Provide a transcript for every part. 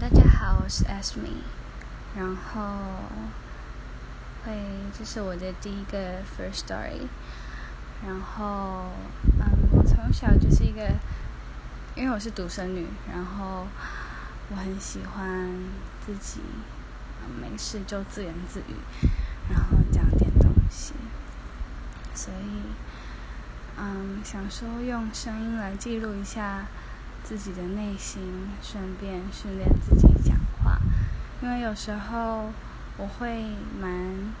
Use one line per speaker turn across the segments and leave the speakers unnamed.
大家好，我是 Asmi，然后会这是我的第一个 first story，然后嗯，我从小就是一个，因为我是独生女，然后我很喜欢自己没事就自言自语，然后讲点东西，所以嗯，想说用声音来记录一下。自己的内心，顺便训练自己讲话，因为有时候我会蛮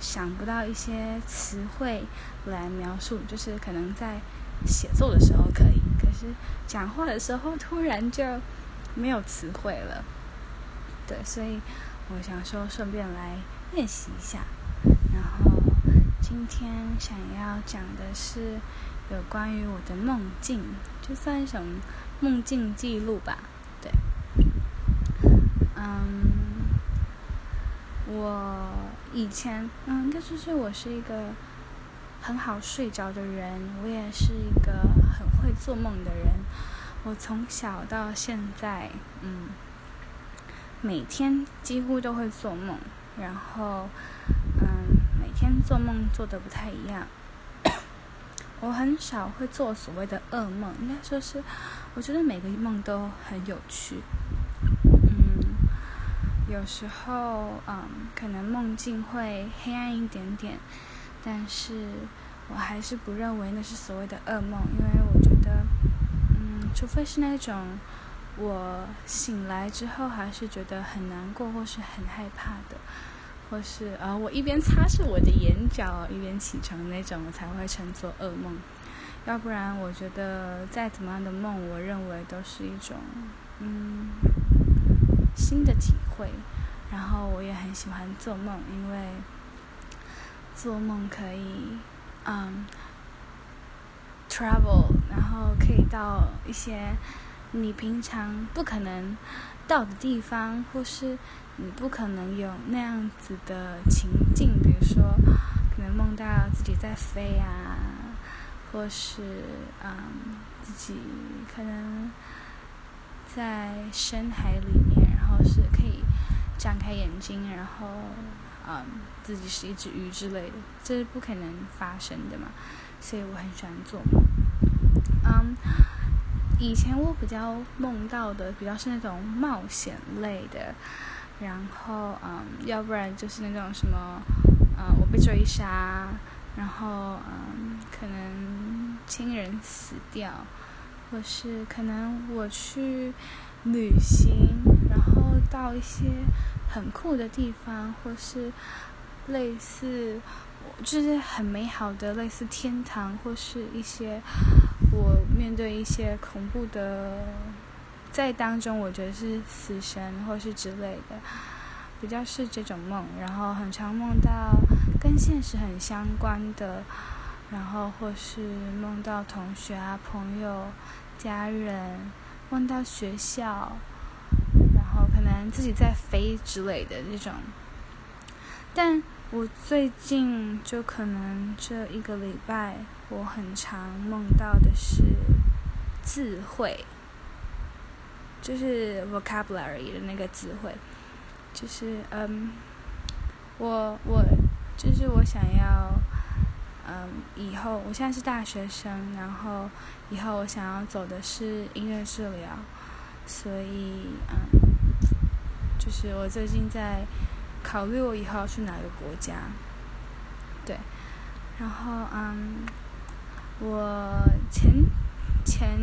想不到一些词汇来描述，就是可能在写作的时候可以，可是讲话的时候突然就没有词汇了。对，所以我想说顺便来练习一下。然后今天想要讲的是有关于我的梦境，就算一种。梦境记录吧，对，嗯，我以前，嗯，应该说是我是一个很好睡着的人，我也是一个很会做梦的人。我从小到现在，嗯，每天几乎都会做梦，然后，嗯，每天做梦做的不太一样。我很少会做所谓的噩梦，应该说是，我觉得每个梦都很有趣。嗯，有时候，嗯，可能梦境会黑暗一点点，但是我还是不认为那是所谓的噩梦，因为我觉得，嗯，除非是那种我醒来之后还是觉得很难过或是很害怕的。或是呃，我一边擦拭我的眼角，一边起床那种，我才会称作噩梦。要不然，我觉得再怎么样的梦，我认为都是一种嗯新的体会。然后我也很喜欢做梦，因为做梦可以嗯 travel，然后可以到一些你平常不可能到的地方，或是。你不可能有那样子的情境，比如说，可能梦到自己在飞啊，或是嗯，自己可能在深海里面，然后是可以张开眼睛，然后嗯，自己是一只鱼之类的，这是不可能发生的嘛。所以我很喜欢做梦。嗯，以前我比较梦到的比较是那种冒险类的。然后，嗯，要不然就是那种什么，嗯，我被追杀，然后，嗯，可能亲人死掉，或是可能我去旅行，然后到一些很酷的地方，或是类似，就是很美好的类似天堂，或是一些我面对一些恐怖的。在当中，我觉得是死神或是之类的，比较是这种梦，然后很常梦到跟现实很相关的，然后或是梦到同学啊、朋友、家人，梦到学校，然后可能自己在飞之类的那种。但我最近就可能这一个礼拜，我很常梦到的是智慧。就是 vocabulary 的那个词汇，就是嗯，我我就是我想要嗯，以后我现在是大学生，然后以后我想要走的是音乐治疗，所以嗯，就是我最近在考虑我以后要去哪个国家，对，然后嗯，我前前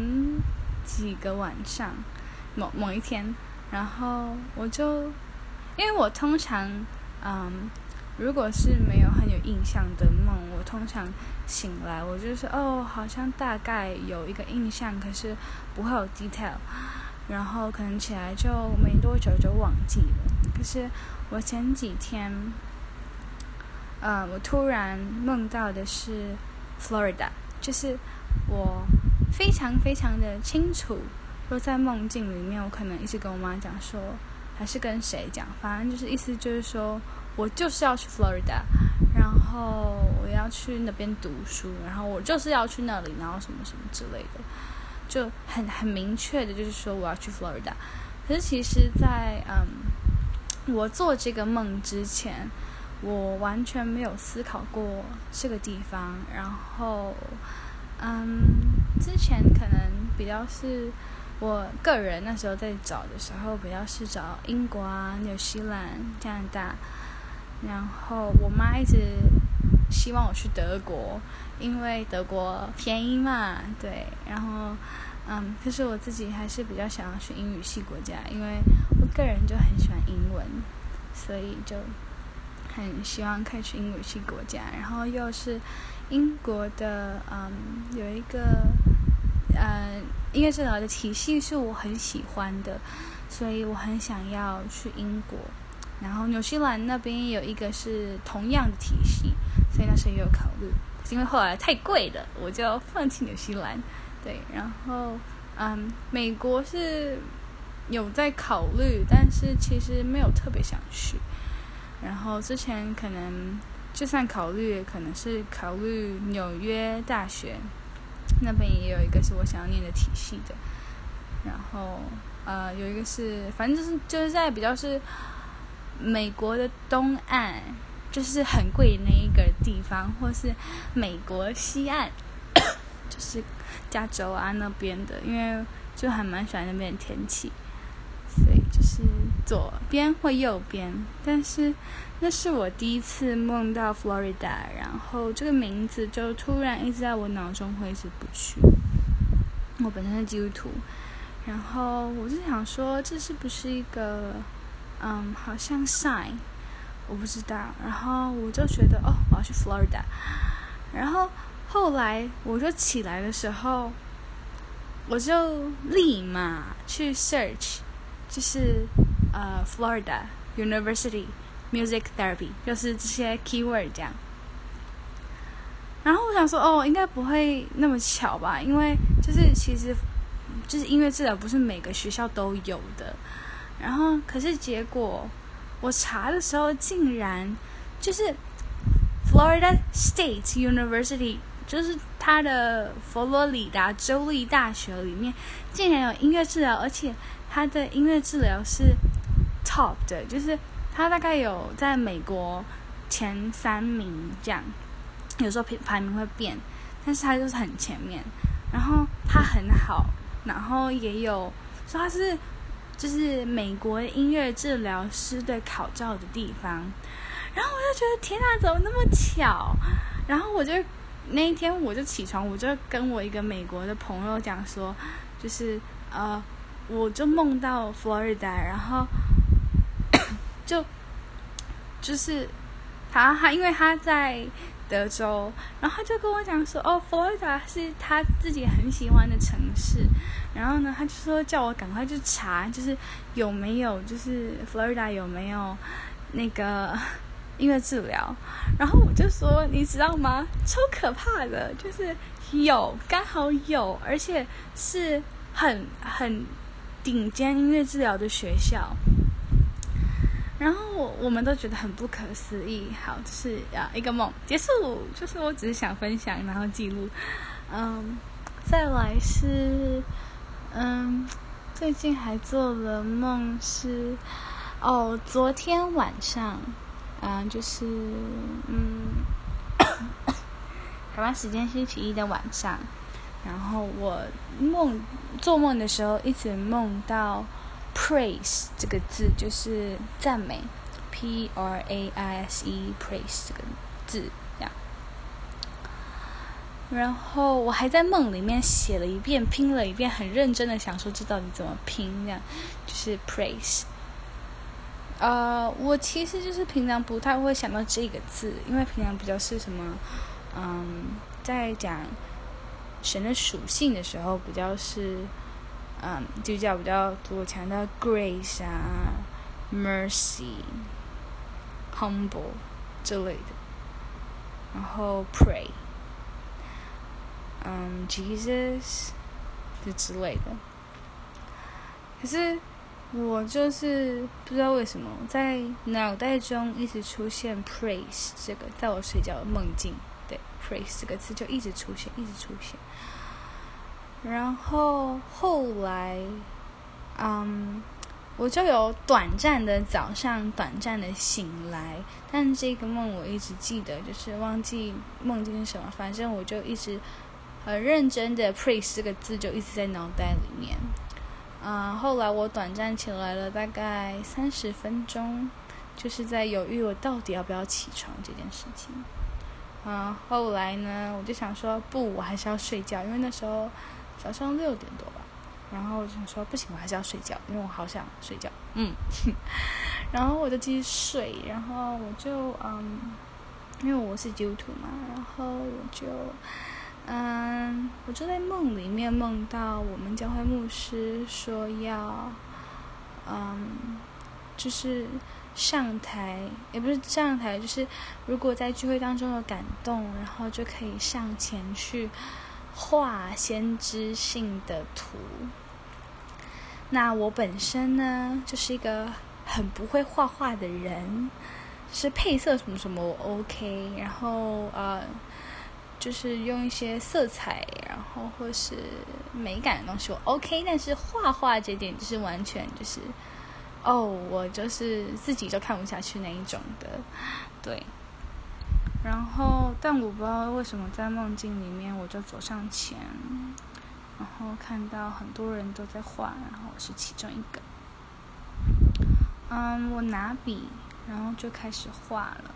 几个晚上。某某一天，然后我就，因为我通常，嗯，如果是没有很有印象的梦，我通常醒来，我就是哦，好像大概有一个印象，可是不会有 detail，然后可能起来就没多久就忘记了。可是我前几天，呃，我突然梦到的是 Florida，就是我非常非常的清楚。说在梦境里面，我可能一直跟我妈讲说，还是跟谁讲，反正就是意思就是说我就是要去 Florida，然后我要去那边读书，然后我就是要去那里，然后什么什么之类的，就很很明确的，就是说我要去 Florida。可是其实，在嗯，我做这个梦之前，我完全没有思考过这个地方。然后，嗯，之前可能比较是我个人那时候在找的时候，比较是找英国啊、纽西兰、加拿大。然后我妈一直希望我去德国，因为德国便宜嘛，对。然后，嗯，可是我自己还是比较想要去英语系国家，因为我个人就很喜欢英文，所以就很希望可以去英语系国家。然后又是英国的，嗯，有一个，呃，音乐治疗的体系是我很喜欢的，所以我很想要去英国。然后纽西兰那边有一个是同样的体系，所以那时候也有考虑，因为后来太贵了，我就放弃纽西兰。对，然后嗯，美国是有在考虑，但是其实没有特别想去。然后之前可能就算考虑，可能是考虑纽约大学那边也有一个是我想要念的体系的。然后呃，有一个是反正就是就是在比较是。美国的东岸就是很贵那一个地方，或是美国西岸，就是加州啊那边的，因为就还蛮喜欢那边的天气，所以就是左边或右边。但是那是我第一次梦到 Florida，然后这个名字就突然一直在我脑中挥之不去。我本身是基督徒，然后我就想说，这是不是一个？嗯，好像 sign，我不知道。然后我就觉得，哦，我要去 Florida。然后后来我就起来的时候，我就立马去 search，就是呃 Florida University Music Therapy，就是这些 keyword 这样。然后我想说，哦，应该不会那么巧吧？因为就是其实就是音乐治疗不是每个学校都有的。然后，可是结果，我查的时候竟然就是 Florida State University，就是它的佛罗里达州立大学里面竟然有音乐治疗，而且它的音乐治疗是 top 的，就是它大概有在美国前三名这样，有时候排排名会变，但是它就是很前面。然后它很好，然后也有说它是。就是美国音乐治疗师的考照的地方，然后我就觉得天啊，怎么那么巧？然后我就那一天我就起床，我就跟我一个美国的朋友讲说，就是呃，我就梦到佛罗里达，然后 就就是他他因为他在。德州，然后他就跟我讲说，哦，佛罗里达是他自己很喜欢的城市，然后呢，他就说叫我赶快去查，就是有没有，就是佛罗里达有没有那个音乐治疗，然后我就说，你知道吗？超可怕的，就是有，刚好有，而且是很很顶尖音乐治疗的学校。然后我我们都觉得很不可思议。好，就是啊，一个梦结束，就是我只是想分享，然后记录。嗯，再来是，嗯，最近还做了梦是，哦，昨天晚上，嗯，就是嗯，台湾时间星期一的晚上，然后我梦做梦的时候一直梦到。Praise 这个字就是赞美，P R A I S E，Praise 这个字这样。然后我还在梦里面写了一遍，拼了一遍，很认真的想说这到底怎么拼，这样就是 Praise。呃，我其实就是平常不太会想到这个字，因为平常比较是什么，嗯，在讲神的属性的时候，比较是。嗯，就叫比较多强调 grace 啊，mercy、humble 之类的，然后 pray，嗯，Jesus 就之类的。可是我就是不知道为什么在脑袋中一直出现 praise 这个，在我睡觉的梦境，对 praise 这个词就一直出现，一直出现。然后后来，嗯，我就有短暂的早上短暂的醒来，但这个梦我一直记得，就是忘记梦境是什么，反正我就一直很认真的 pray 四个字就一直在脑袋里面。啊，后来我短暂起来了大概三十分钟，就是在犹豫我到底要不要起床这件事情。嗯，后来呢，我就想说不，我还是要睡觉，因为那时候早上六点多吧。然后我就说不行，我还是要睡觉，因为我好想睡觉。嗯，然后我就继续睡，然后我就嗯，因为我是基督徒嘛，然后我就嗯，我就在梦里面梦到我们教会牧师说要嗯，就是。上台也不是上台，就是如果在聚会当中有感动，然后就可以上前去画先知性的图。那我本身呢，就是一个很不会画画的人，是配色什么什么我 OK，然后呃，就是用一些色彩，然后或是美感的东西我 OK，但是画画这点就是完全就是。哦，我就是自己就看不下去那一种的，对。然后，但我不知道为什么在梦境里面，我就走上前，然后看到很多人都在画，然后我是其中一个。嗯，我拿笔，然后就开始画了。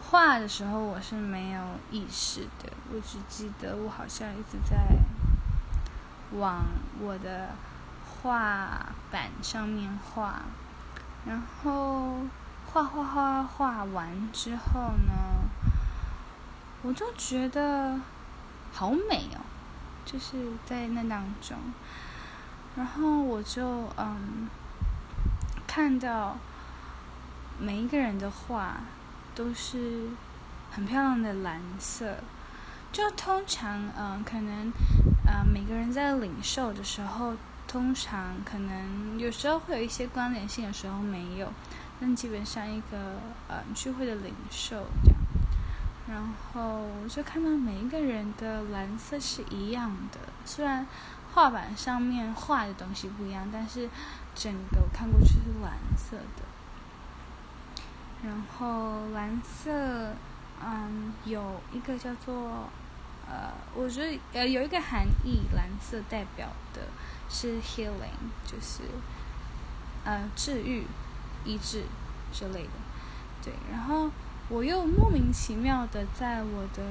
画的时候我是没有意识的，我只记得我好像一直在往我的。画板上面画，然后画画画画完之后呢，我就觉得好美哦，就是在那当中，然后我就嗯看到每一个人的画都是很漂亮的蓝色，就通常嗯可能呃每个人在领受的时候。通常可能有时候会有一些关联性，有时候没有，但基本上一个呃聚会的领受这样，然后就看到每一个人的蓝色是一样的，虽然画板上面画的东西不一样，但是整个看过去是蓝色的。然后蓝色，嗯，有一个叫做呃，我觉得呃有一个含义，蓝色代表的。是 healing，就是呃治愈、医治之类的，对。然后我又莫名其妙的在我的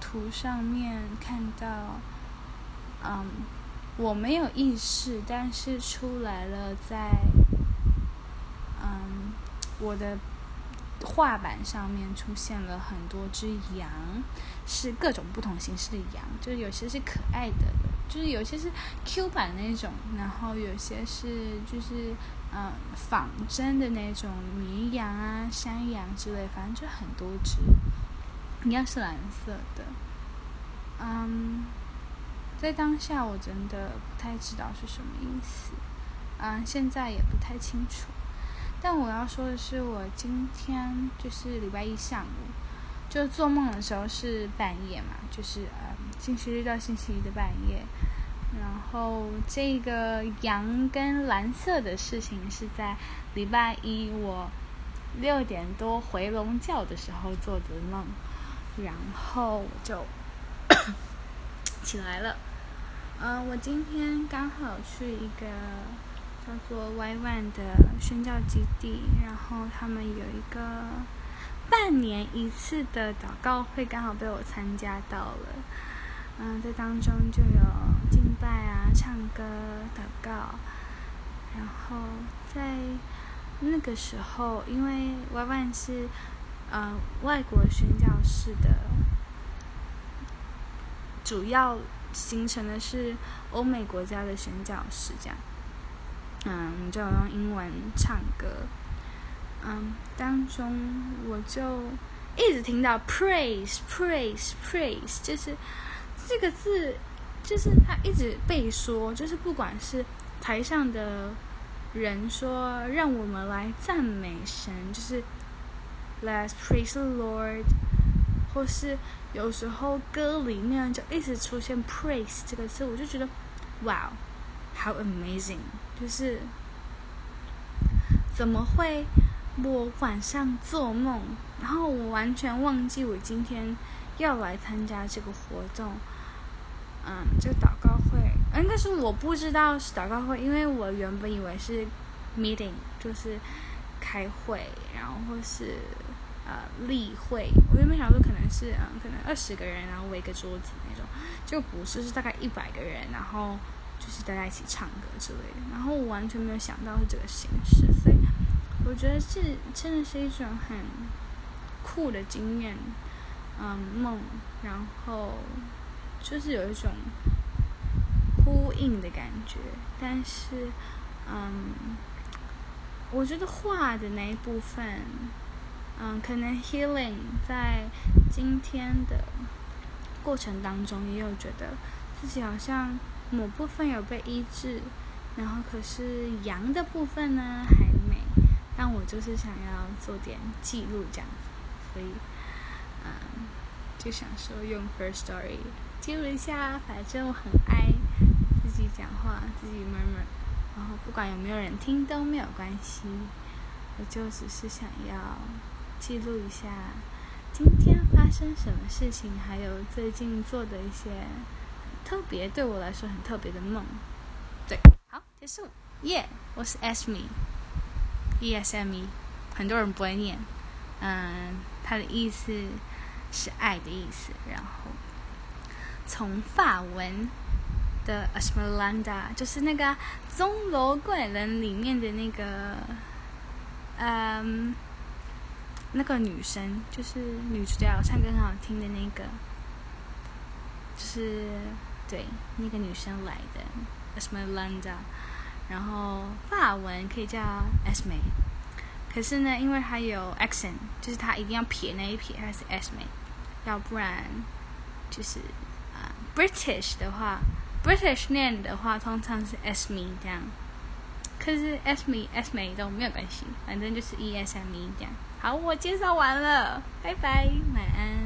图上面看到，嗯，我没有意识，但是出来了，在嗯我的画板上面出现了很多只羊，是各种不同形式的羊，就是有些是可爱的。就是有些是 Q 版那种，然后有些是就是嗯仿真的那种绵羊啊、山羊之类，反正就很多只，应该是蓝色的。嗯，在当下我真的不太知道是什么意思，嗯，现在也不太清楚。但我要说的是，我今天就是礼拜一下午，就做梦的时候是半夜嘛，就是呃星期日到星期一的半夜。然后这个羊跟蓝色的事情是在礼拜一我六点多回笼觉的时候做的梦，然后就 起来了。嗯，我今天刚好去一个叫做 Y One 的宣教基地，然后他们有一个半年一次的祷告会，刚好被我参加到了。嗯，在当中就有敬拜啊、唱歌、祷告，然后在那个时候，因为 Y Y 是呃外国宣教士的，主要形成的是欧美国家的宣教士这样，嗯，就有用英文唱歌，嗯，当中我就一直听到 praise praise praise，就是。这个字就是他一直被说，就是不管是台上的人说让我们来赞美神，就是 Let's praise the Lord，或是有时候歌里面就一直出现 praise 这个字，我就觉得 wow，好 amazing，就是怎么会我晚上做梦，然后我完全忘记我今天要来参加这个活动。嗯，这个祷告会应该是我不知道是祷告会，因为我原本以为是 meeting，就是开会，然后或是呃例会。我原本想说可能是嗯，可能二十个人，然后围个桌子那种，就不是，是大概一百个人，然后就是大家一起唱歌之类的。然后我完全没有想到是这个形式，所以我觉得这真的是一种很酷的经验，嗯，梦，然后。就是有一种呼应的感觉，但是，嗯，我觉得画的那一部分，嗯，可能 healing 在今天的过程当中，也有觉得自己好像某部分有被医治，然后可是阳的部分呢还没，但我就是想要做点记录这样子，所以，嗯，就想说用 first story。记录一下，反正我很爱自己讲话，自己慢慢，然后不管有没有人听都没有关系，我就只是想要记录一下今天发生什么事情，还有最近做的一些特别对我来说很特别的梦。对，好，结束，耶，我是 Esme，E S M E，很多人不会念，嗯，它的意思是爱的意思，然后。从法文的 Esmeralda，就是那个《钟楼怪人》里面的那个，嗯，那个女生，就是女主角唱歌很好听的那个，就是对那个女生来的 Esmeralda，然后法文可以叫 Esme，可是呢，因为它有 accent，就是它一定要撇那一撇，它是 Esme，要不然就是。British 的话，British 念的话，通常是 Smi 这样。可是 SM、Sme 都没有关系，反正就是 E S M E 这样。好，我介绍完了，拜拜，晚安。